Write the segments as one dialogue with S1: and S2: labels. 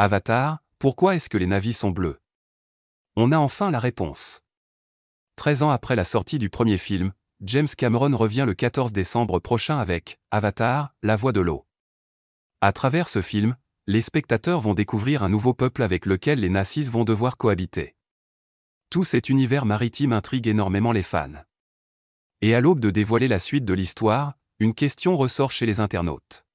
S1: Avatar, pourquoi est-ce que les navis sont bleus? On a enfin la réponse. 13 ans après la sortie du premier film, James Cameron revient le 14 décembre prochain avec Avatar, la voix de l'eau. À travers ce film, les spectateurs vont découvrir un nouveau peuple avec lequel les nazis vont devoir cohabiter. Tout cet univers maritime intrigue énormément les fans. Et à l'aube de dévoiler la suite de l'histoire, une question ressort chez les internautes.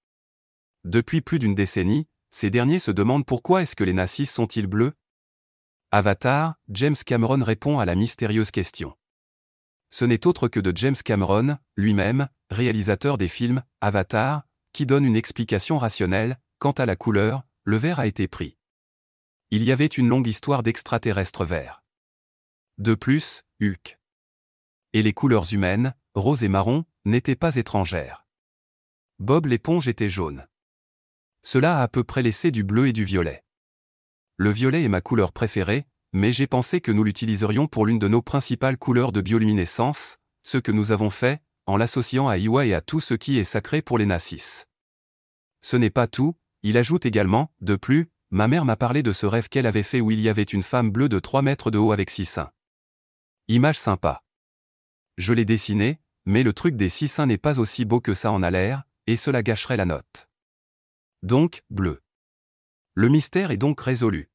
S1: Depuis plus d'une décennie, ces derniers se demandent pourquoi est-ce que les nazis sont-ils bleus? Avatar, James Cameron répond à la mystérieuse question. Ce n'est autre que de James Cameron, lui-même, réalisateur des films Avatar, qui donne une explication rationnelle, quant à la couleur, le vert a été pris. Il y avait une longue histoire d'extraterrestres verts. De plus, Hulk. Et les couleurs humaines, rose et marron, n'étaient pas étrangères. Bob l'éponge était jaune. Cela a à peu près laissé du bleu et du violet. Le violet est ma couleur préférée, mais j'ai pensé que nous l'utiliserions pour l'une de nos principales couleurs de bioluminescence, ce que nous avons fait, en l'associant à Iwa et à tout ce qui est sacré pour les Nassis. Ce n'est pas tout, il ajoute également, de plus, ma mère m'a parlé de ce rêve qu'elle avait fait où il y avait une femme bleue de 3 mètres de haut avec six seins. Image sympa. Je l'ai dessiné, mais le truc des six seins n'est pas aussi beau que ça en a l'air, et cela gâcherait la note. Donc, bleu. Le mystère est donc résolu.